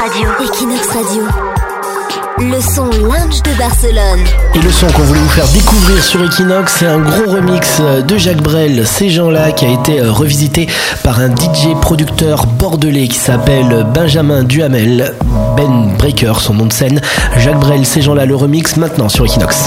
Radio. Equinox Radio. Le son lounge de Barcelone. Et le son qu'on voulait vous faire découvrir sur Equinox, c'est un gros remix de Jacques Brel, ces gens-là, qui a été euh, revisité par un DJ producteur bordelais qui s'appelle Benjamin Duhamel, Ben Breaker, son nom de scène. Jacques Brel, ces gens-là, le remix maintenant sur Equinox.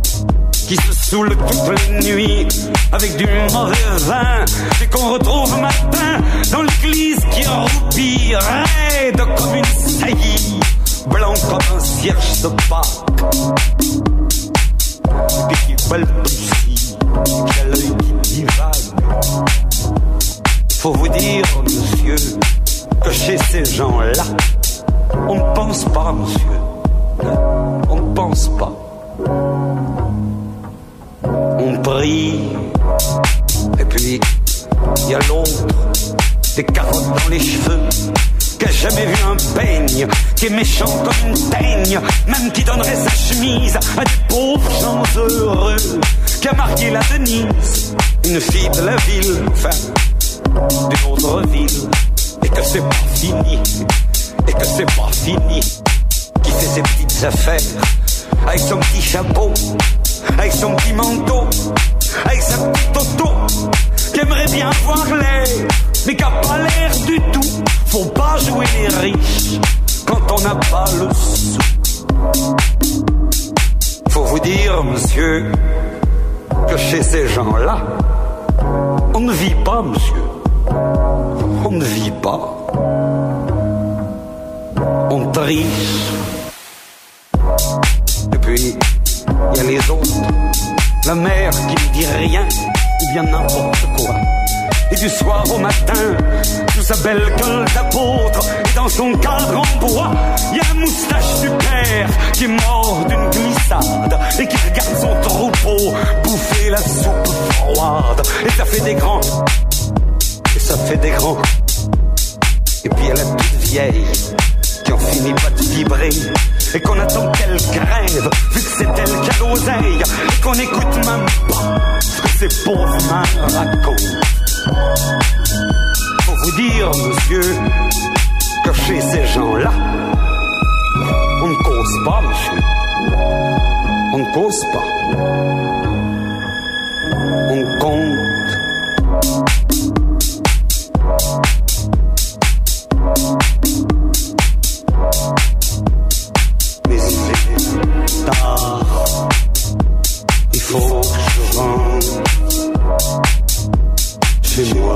Qui se saoule toutes les nuits avec du mauvais vin et qu'on retrouve matin dans l'église qui roupille, raide comme une saillie, blanc comme un cierge de Pâques. Et qui balbutie, qui a l'œil qui divague. Faut vous dire, monsieur, que chez ces gens-là, on ne pense pas, monsieur. On ne pense pas. Et puis, il y a l'autre, des carottes dans les cheveux, qui a jamais vu un peigne, qui est méchant comme une peigne, même qui donnerait sa chemise à des pauvres gens heureux, qui a marié la Denise, une fille de la ville, enfin, d'une autre ville. Et que c'est pas fini, et que c'est pas fini, qui fait ses petites affaires, avec son petit chapeau, avec son petit manteau, avec sa petite auto, qui aimerait bien avoir l'air, mais qui a pas l'air du tout. Faut pas jouer les riches quand on n'a pas le sou. Faut vous dire, monsieur, que chez ces gens-là, on ne vit pas, monsieur on ne vit pas. On triche. Et il y a les autres. La mère qui ne dit rien, ou bien n'importe quoi. Et du soir au matin, sous sa belle gueule d'apôtre, et dans son cadre en bois, il y a la moustache du père qui est mort d'une glissade et qui regarde son troupeau bouffer la soupe froide. Et ça fait des grands ça fait des grands. Et puis elle est toute vieille, qui en finit pas de vibrer. Et qu'on attend qu'elle crève, vu que c'est elle qui a l'oseille. Et qu'on écoute même pas ce que ces pauvres mains racontent. Faut vous dire, monsieur, que chez ces gens-là, on ne cause pas, monsieur. On ne cause pas. Rentre chez moi.